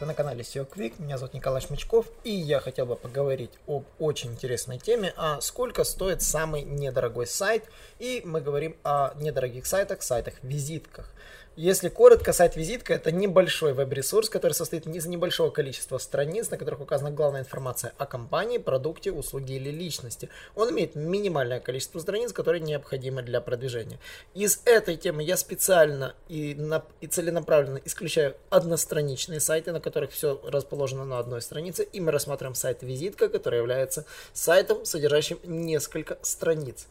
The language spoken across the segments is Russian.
Вы на канале SEO Quick, меня зовут Николай Шмычков, и я хотел бы поговорить об очень интересной теме, а сколько стоит самый недорогой сайт, и мы говорим о недорогих сайтах, сайтах-визитках. Если коротко, сайт-визитка – это небольшой веб-ресурс, который состоит из небольшого количества страниц, на которых указана главная информация о компании, продукте, услуге или личности. Он имеет минимальное количество страниц, которые необходимы для продвижения. Из этой темы я специально и, на, и целенаправленно исключаю одностраничные сайты, на которых все расположено на одной странице, и мы рассматриваем сайт-визитка, который является сайтом, содержащим несколько страниц.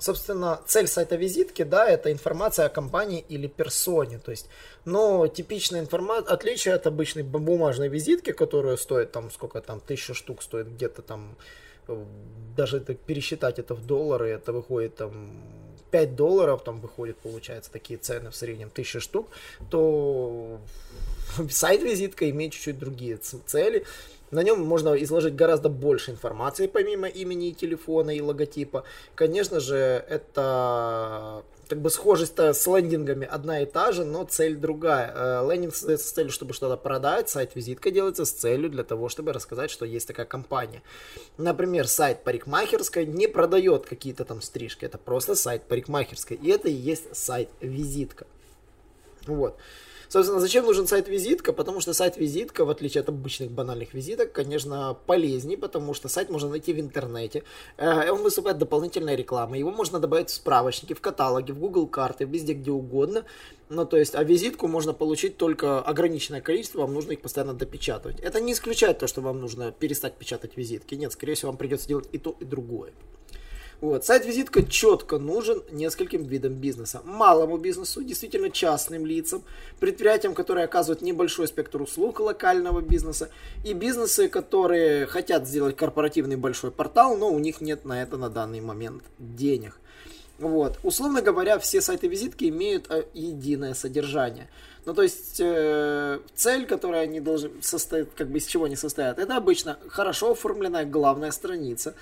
Собственно, цель сайта визитки, да, это информация о компании или персоне. То есть, но типичная информация, отличие от обычной бумажной визитки, которая стоит там, сколько там, тысяча штук стоит где-то там, э, даже это, пересчитать это в доллары, это выходит там 5 долларов, там выходит, получается, такие цены в среднем, тысяча штук, то сайт-визитка имеет чуть-чуть другие цели. На нем можно изложить гораздо больше информации, помимо имени и телефона и логотипа. Конечно же, это как бы схожесть с лендингами одна и та же, но цель другая. Э, лендинг создается с целью, чтобы что-то продать, сайт-визитка делается с целью для того, чтобы рассказать, что есть такая компания. Например, сайт парикмахерской не продает какие-то там стрижки, это просто сайт парикмахерской, и это и есть сайт-визитка. Вот. Собственно, зачем нужен сайт-визитка? Потому что сайт-визитка, в отличие от обычных банальных визиток, конечно, полезнее, потому что сайт можно найти в интернете. Э, он выступает дополнительной рекламой. Его можно добавить в справочники, в каталоги, в Google карты, везде, где угодно. Ну, то есть, а визитку можно получить только ограниченное количество, вам нужно их постоянно допечатывать. Это не исключает то, что вам нужно перестать печатать визитки. Нет, скорее всего, вам придется делать и то, и другое. Вот. Сайт-визитка четко нужен нескольким видам бизнеса. Малому бизнесу, действительно частным лицам, предприятиям, которые оказывают небольшой спектр услуг локального бизнеса, и бизнесы, которые хотят сделать корпоративный большой портал, но у них нет на это на данный момент денег. Вот. Условно говоря, все сайты-визитки имеют э, единое содержание. Ну, то есть, э, цель, которая они должны состоять, как бы из чего они состоят, это обычно хорошо оформленная главная страница,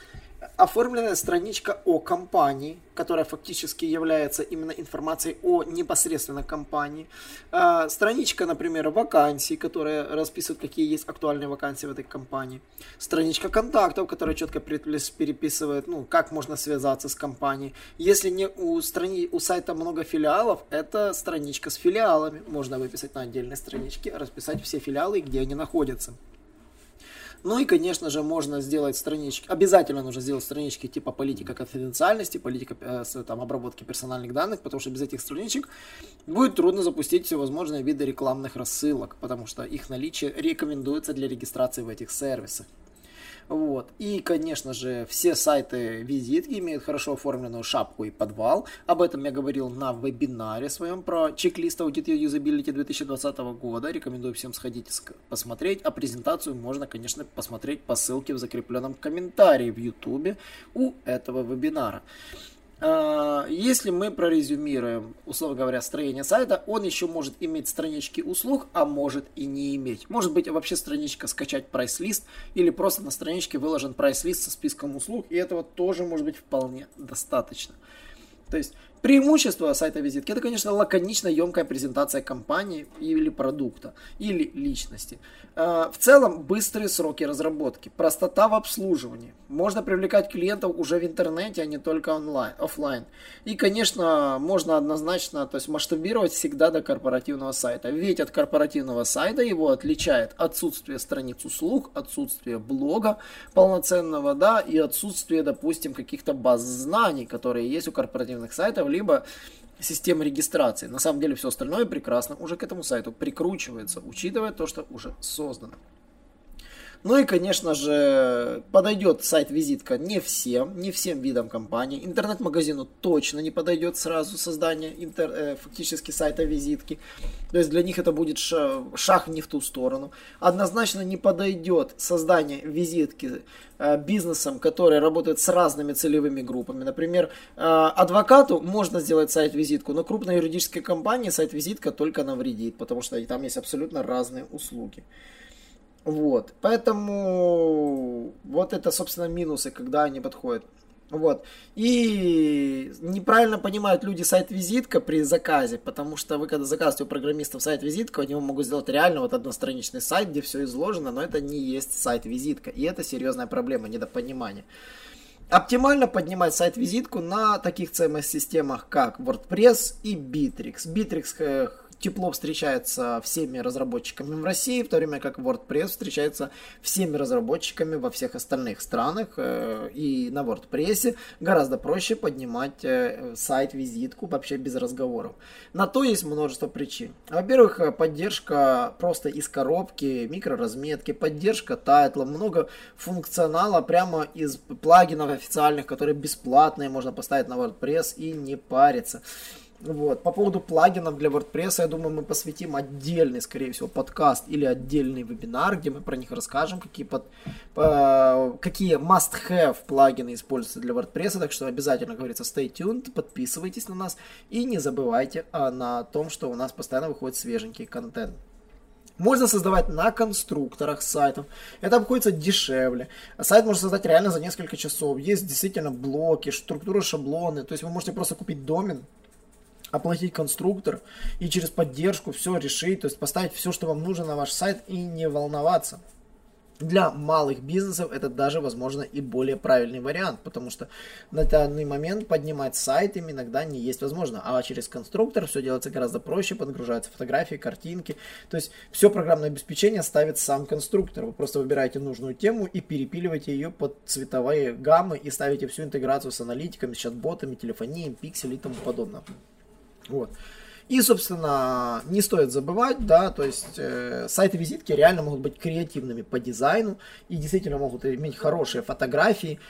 оформленная страничка о компании, которая фактически является именно информацией о непосредственно компании. Э, страничка, например, вакансий, которая расписывает, какие есть актуальные вакансии в этой компании. Страничка контактов, которая четко переписывает, ну, как можно связаться с компанией. Если не у, страни... у сайта много филиалов, это страничка с филиалами. Можно выписать на отдельной страничке, расписать все филиалы, где они находятся. Ну и, конечно же, можно сделать странички, обязательно нужно сделать странички типа политика конфиденциальности, политика э, там, обработки персональных данных, потому что без этих страничек будет трудно запустить всевозможные виды рекламных рассылок, потому что их наличие рекомендуется для регистрации в этих сервисах. Вот. И, конечно же, все сайты визитки имеют хорошо оформленную шапку и подвал. Об этом я говорил на вебинаре своем про чек-лист Audit Usability 2020 года. Рекомендую всем сходить посмотреть. А презентацию можно, конечно, посмотреть по ссылке в закрепленном комментарии в YouTube у этого вебинара. А, если мы прорезюмируем, условно говоря, строение сайта, он еще может иметь странички услуг, а может и не иметь. Может быть вообще страничка скачать прайс-лист или просто на страничке выложен прайс-лист со списком услуг, и этого тоже может быть вполне достаточно. То есть Преимущество сайта визитки это, конечно, лаконично емкая презентация компании или продукта, или личности. А, в целом, быстрые сроки разработки, простота в обслуживании. Можно привлекать клиентов уже в интернете, а не только онлайн, офлайн. И, конечно, можно однозначно то есть масштабировать всегда до корпоративного сайта. Ведь от корпоративного сайта его отличает отсутствие страниц услуг, отсутствие блога полноценного, да, и отсутствие, допустим, каких-то баз знаний, которые есть у корпоративных сайтов, либо системы регистрации. На самом деле все остальное прекрасно уже к этому сайту прикручивается, учитывая то, что уже создано. Ну и, конечно же, подойдет сайт-визитка не всем, не всем видам компании. Интернет-магазину точно не подойдет сразу создание интер, э, фактически сайта-визитки. То есть для них это будет шаг не в ту сторону. Однозначно не подойдет создание визитки э, бизнесам, которые работают с разными целевыми группами. Например, э, адвокату можно сделать сайт-визитку, но крупной юридической компании сайт-визитка только навредит, потому что там есть абсолютно разные услуги. Вот. Поэтому вот это, собственно, минусы, когда они подходят. Вот. И неправильно понимают люди сайт-визитка при заказе, потому что вы, когда заказываете у программистов сайт-визитка, они могут сделать реально вот одностраничный сайт, где все изложено, но это не есть сайт-визитка. И это серьезная проблема, недопонимание. Оптимально поднимать сайт-визитку на таких CMS-системах, как WordPress и Bittrex. Bittrex э, тепло встречается всеми разработчиками в России, в то время как WordPress встречается всеми разработчиками во всех остальных странах. Э, и на WordPress гораздо проще поднимать э, сайт-визитку вообще без разговоров. На то есть множество причин. Во-первых, поддержка просто из коробки, микроразметки, поддержка тайтла, много функционала прямо из плагинов официальных, которые бесплатные, можно поставить на WordPress и не париться. Вот. По поводу плагинов для WordPress, я думаю, мы посвятим отдельный, скорее всего, подкаст или отдельный вебинар, где мы про них расскажем, какие, под, по, какие must-have плагины используются для WordPress. Так что обязательно, говорится, stay tuned, подписывайтесь на нас и не забывайте а, на том, что у нас постоянно выходит свеженький контент. Можно создавать на конструкторах сайтов. Это обходится дешевле. Сайт можно создать реально за несколько часов. Есть действительно блоки, структура шаблоны. То есть вы можете просто купить домен, оплатить конструктор и через поддержку все решить, то есть поставить все, что вам нужно на ваш сайт и не волноваться. Для малых бизнесов это даже, возможно, и более правильный вариант, потому что на данный момент поднимать сайт им иногда не есть возможно, а через конструктор все делается гораздо проще, подгружаются фотографии, картинки, то есть все программное обеспечение ставит сам конструктор, вы просто выбираете нужную тему и перепиливаете ее под цветовые гаммы и ставите всю интеграцию с аналитиками, с чат-ботами, телефонией, пиксель и тому подобное. Вот. И, собственно, не стоит забывать, да, то есть э, сайты-визитки реально могут быть креативными по дизайну и действительно могут иметь хорошие фотографии.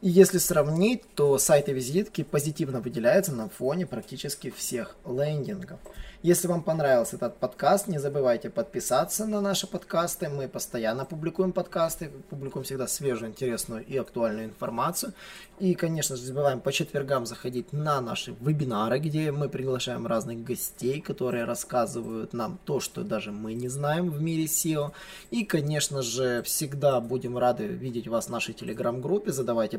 И если сравнить, то сайты-визитки позитивно выделяются на фоне практически всех лендингов. Если вам понравился этот подкаст, не забывайте подписаться на наши подкасты. Мы постоянно публикуем подкасты, публикуем всегда свежую, интересную и актуальную информацию. И, конечно же, забываем по четвергам заходить на наши вебинары, где мы приглашаем разных гостей, которые рассказывают нам то, что даже мы не знаем в мире SEO. И, конечно же, всегда будем рады видеть вас в нашей телеграм-группе. Задавайте